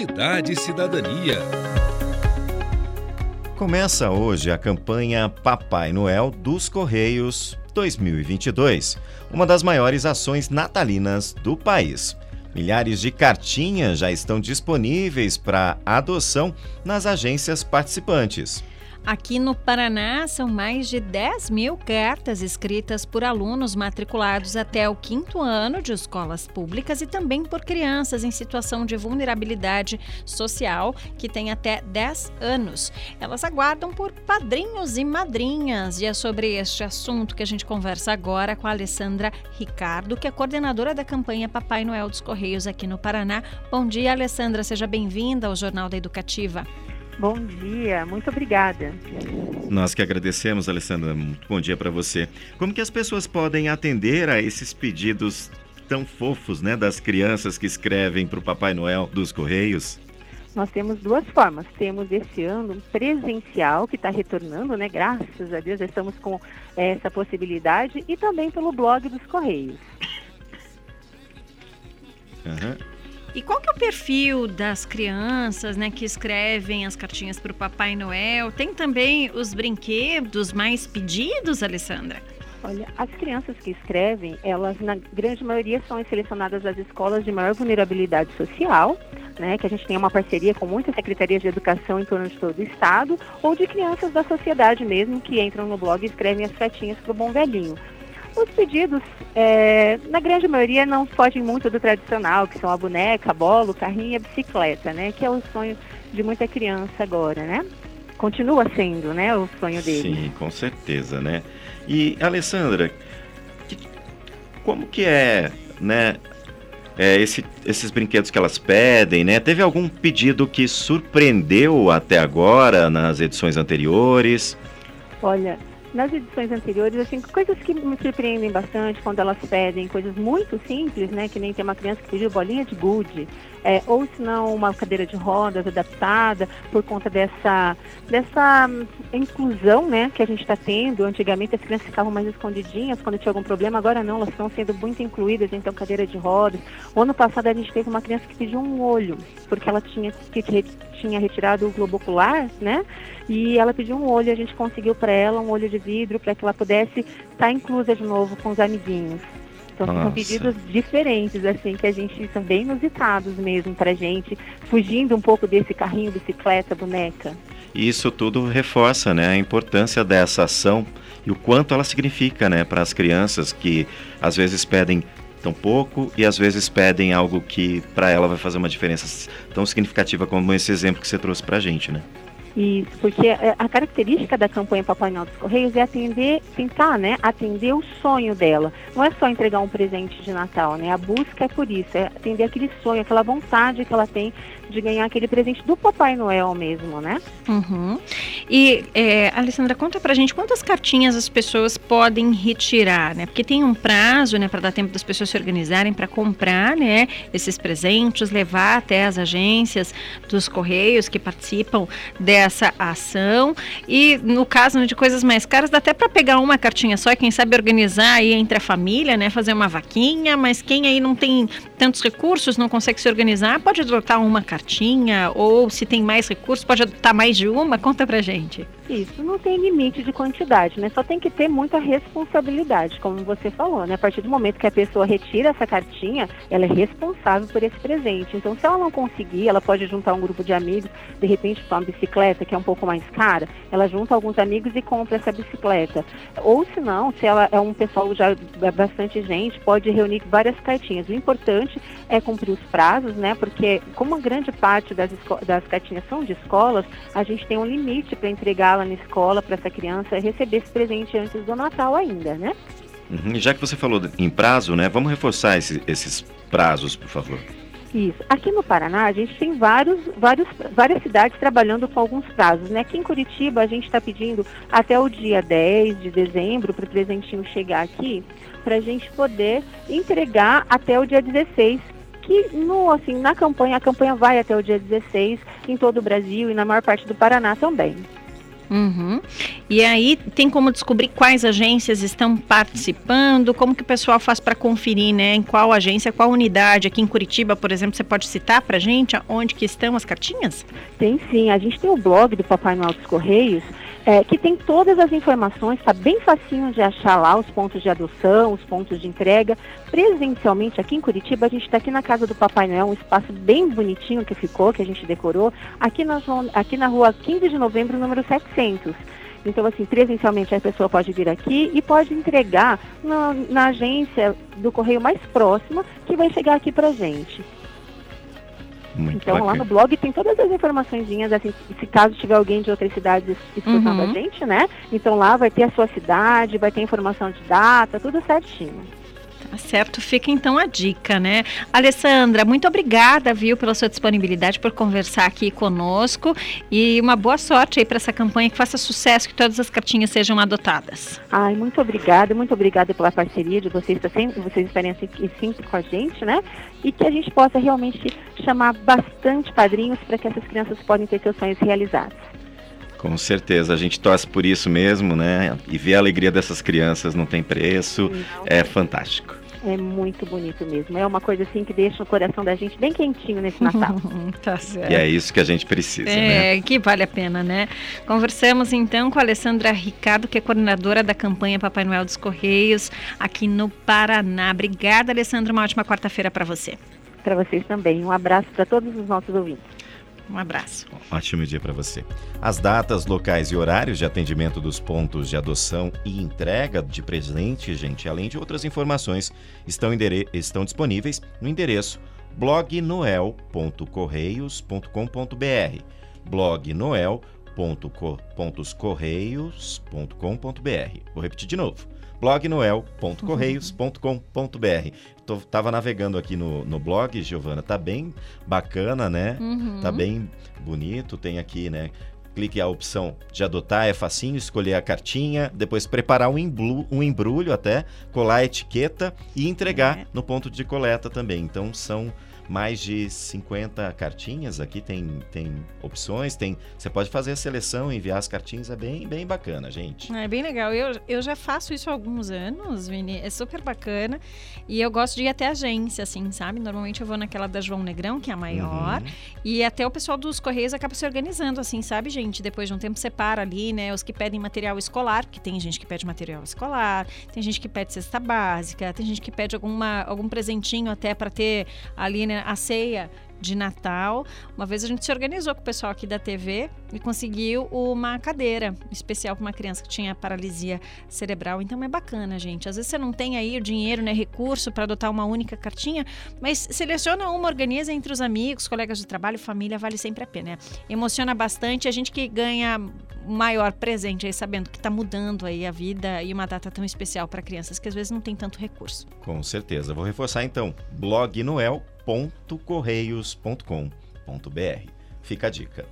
Cidade e Cidadania. Começa hoje a campanha Papai Noel dos Correios 2022, uma das maiores ações natalinas do país. Milhares de cartinhas já estão disponíveis para adoção nas agências participantes. Aqui no Paraná, são mais de 10 mil cartas escritas por alunos matriculados até o quinto ano de escolas públicas e também por crianças em situação de vulnerabilidade social que têm até 10 anos. Elas aguardam por padrinhos e madrinhas. E é sobre este assunto que a gente conversa agora com a Alessandra Ricardo, que é coordenadora da campanha Papai Noel dos Correios aqui no Paraná. Bom dia, Alessandra. Seja bem-vinda ao Jornal da Educativa. Bom dia, muito obrigada. Nós que agradecemos, Alessandra. Muito bom dia para você. Como que as pessoas podem atender a esses pedidos tão fofos, né, das crianças que escrevem para o Papai Noel dos Correios? Nós temos duas formas. Temos esse ano presencial que está retornando, né? Graças a Deus, já estamos com essa possibilidade e também pelo blog dos Correios. Uhum. E qual que é o perfil das crianças, né, que escrevem as cartinhas para o Papai Noel? Tem também os brinquedos mais pedidos, Alessandra? Olha, as crianças que escrevem, elas na grande maioria são selecionadas das escolas de maior vulnerabilidade social, né, que a gente tem uma parceria com muitas secretarias de educação em torno de todo o estado, ou de crianças da sociedade mesmo que entram no blog e escrevem as cartinhas para o bom velhinho. Os pedidos, é, na grande maioria, não fogem muito do tradicional, que são a boneca, a bola, o carrinho e a bicicleta, né? Que é o sonho de muita criança agora, né? Continua sendo, né, o sonho dele. Sim, com certeza, né? E, Alessandra, que, como que é, né, é, esse, esses brinquedos que elas pedem, né? Teve algum pedido que surpreendeu até agora nas edições anteriores? Olha, nas edições anteriores, assim, coisas que me surpreendem bastante quando elas pedem coisas muito simples, né? Que nem tem uma criança que pediu bolinha de gude, é, ou se não uma cadeira de rodas adaptada por conta dessa, dessa hum, inclusão, né? Que a gente está tendo. Antigamente as crianças ficavam mais escondidinhas quando tinha algum problema, agora não, elas estão sendo muito incluídas, então cadeira de rodas. O ano passado a gente teve uma criança que pediu um olho, porque ela tinha que tinha retirado o globo ocular, né? E ela pediu um olho, a gente conseguiu para ela um olho de vidro para que ela pudesse estar tá inclusa de novo com os amiguinhos. Então Nossa. são pedidos diferentes, assim, que a gente são bem inusitados mesmo pra gente, fugindo um pouco desse carrinho, bicicleta, boneca. E isso tudo reforça né, a importância dessa ação e o quanto ela significa né, para as crianças que às vezes pedem tão pouco e às vezes pedem algo que para ela vai fazer uma diferença tão significativa como esse exemplo que você trouxe para a gente, né? Isso, porque é, a característica da campanha Papai Noel dos Correios é atender, tentar, né, atender o sonho dela. Não é só entregar um presente de Natal, né? A busca é por isso, é atender aquele sonho, aquela vontade que ela tem de ganhar aquele presente do Papai Noel mesmo, né? Uhum. E, é, Alessandra, conta pra gente quantas cartinhas as pessoas podem retirar, né? Porque tem um prazo, né, para dar tempo das pessoas se organizarem para comprar, né, esses presentes, levar até as agências dos Correios que participam dessa ação. E no caso né, de coisas mais caras, dá até para pegar uma cartinha só e quem sabe organizar aí entre a família, né, fazer uma vaquinha, mas quem aí não tem tantos recursos, não consegue se organizar, pode adotar uma cartinha cartinha? Ou se tem mais recursos, pode adotar mais de uma? Conta pra gente. gente. Isso, não tem limite de quantidade, né? Só tem que ter muita responsabilidade, como você falou, né? A partir do momento que a pessoa retira essa cartinha, ela é responsável por esse presente. Então, se ela não conseguir, ela pode juntar um grupo de amigos, de repente uma bicicleta que é um pouco mais cara, ela junta alguns amigos e compra essa bicicleta. Ou se não, se ela é um pessoal já é bastante gente, pode reunir várias cartinhas. O importante é cumprir os prazos, né? Porque como grande parte das, das cartinhas são de escolas, a gente tem um limite para na escola para essa criança receber esse presente antes do Natal ainda, né? Uhum. Já que você falou em prazo, né? Vamos reforçar esse, esses prazos, por favor. Isso. Aqui no Paraná, a gente tem vários, vários, várias cidades trabalhando com alguns prazos. Né? Aqui em Curitiba, a gente está pedindo até o dia 10 de dezembro para o presentinho chegar aqui, para a gente poder entregar até o dia 16, que no, assim, na campanha, a campanha vai até o dia 16 em todo o Brasil e na maior parte do Paraná também. Uhum. E aí tem como descobrir quais agências estão participando, como que o pessoal faz para conferir, né? Em qual agência, qual unidade aqui em Curitiba, por exemplo, você pode citar para gente onde que estão as cartinhas? Tem sim, a gente tem o blog do Papai Noel dos Correios, é, que tem todas as informações, está bem facinho de achar lá os pontos de adoção, os pontos de entrega. Presencialmente, aqui em Curitiba, a gente está aqui na casa do Papai Noel, um espaço bem bonitinho que ficou, que a gente decorou, aqui na, aqui na rua 15 de novembro, número 700. Então, assim, presencialmente a pessoa pode vir aqui e pode entregar na, na agência do correio mais próxima, que vai chegar aqui para gente. Muito então bacana. lá no blog tem todas as informações, assim, se caso tiver alguém de outras cidades escutando uhum. a gente, né? Então lá vai ter a sua cidade, vai ter informação de data, tudo certinho. Tá certo, fica então a dica, né? Alessandra, muito obrigada, viu, pela sua disponibilidade, por conversar aqui conosco e uma boa sorte aí para essa campanha, que faça sucesso, que todas as cartinhas sejam adotadas. Ai, muito obrigada, muito obrigada pela parceria de vocês, tá sempre, vocês estarem sempre com a gente, né? E que a gente possa realmente chamar bastante padrinhos para que essas crianças possam ter seus sonhos realizados. Com certeza, a gente torce por isso mesmo, né? E ver a alegria dessas crianças não tem preço, não. é fantástico. É muito bonito mesmo. É uma coisa assim que deixa o coração da gente bem quentinho nesse Natal. tá certo. E é isso que a gente precisa, é, né? que vale a pena, né? Conversamos então com a Alessandra Ricardo, que é coordenadora da campanha Papai Noel dos Correios aqui no Paraná. Obrigada, Alessandra. Uma ótima quarta-feira para você. Para vocês também. Um abraço para todos os nossos ouvintes. Um abraço. Ótimo dia para você. As datas, locais e horários de atendimento dos pontos de adoção e entrega de presente, gente, além de outras informações, estão, estão disponíveis no endereço blognoel.correios.com.br blognoel.correios.com.br Vou repetir de novo blognoel.correios.com.br. Tô, tava navegando aqui no, no blog, Giovana, tá bem bacana, né? Uhum. Tá bem bonito, tem aqui, né? Clique a opção de adotar, é facinho, escolher a cartinha, depois preparar um, emblu, um embrulho até, colar a etiqueta e entregar é. no ponto de coleta também. Então são mais de 50 cartinhas. Aqui tem, tem opções, tem você pode fazer a seleção, enviar as cartinhas, é bem, bem bacana, gente. É bem legal. Eu, eu já faço isso há alguns anos, Vini, é super bacana. E eu gosto de ir até a agência, assim, sabe? Normalmente eu vou naquela da João Negrão, que é a maior, uhum. e até o pessoal dos Correios acaba se organizando, assim, sabe, gente? Depois de um tempo separa ali, né? Os que pedem material escolar, porque tem gente que pede material escolar, tem gente que pede cesta básica, tem gente que pede alguma, algum presentinho até para ter ali, né? A ceia de Natal. Uma vez a gente se organizou com o pessoal aqui da TV e conseguiu uma cadeira especial para uma criança que tinha paralisia cerebral. Então é bacana, gente. Às vezes você não tem aí o dinheiro, né, recurso para adotar uma única cartinha, mas seleciona uma, organiza entre os amigos, colegas de trabalho, família, vale sempre a pena. Né? Emociona bastante a gente que ganha maior presente aí, sabendo que está mudando aí a vida e uma data tão especial para crianças que às vezes não tem tanto recurso. Com certeza. Vou reforçar então. Blog Noel www.correios.com.br. Fica a dica.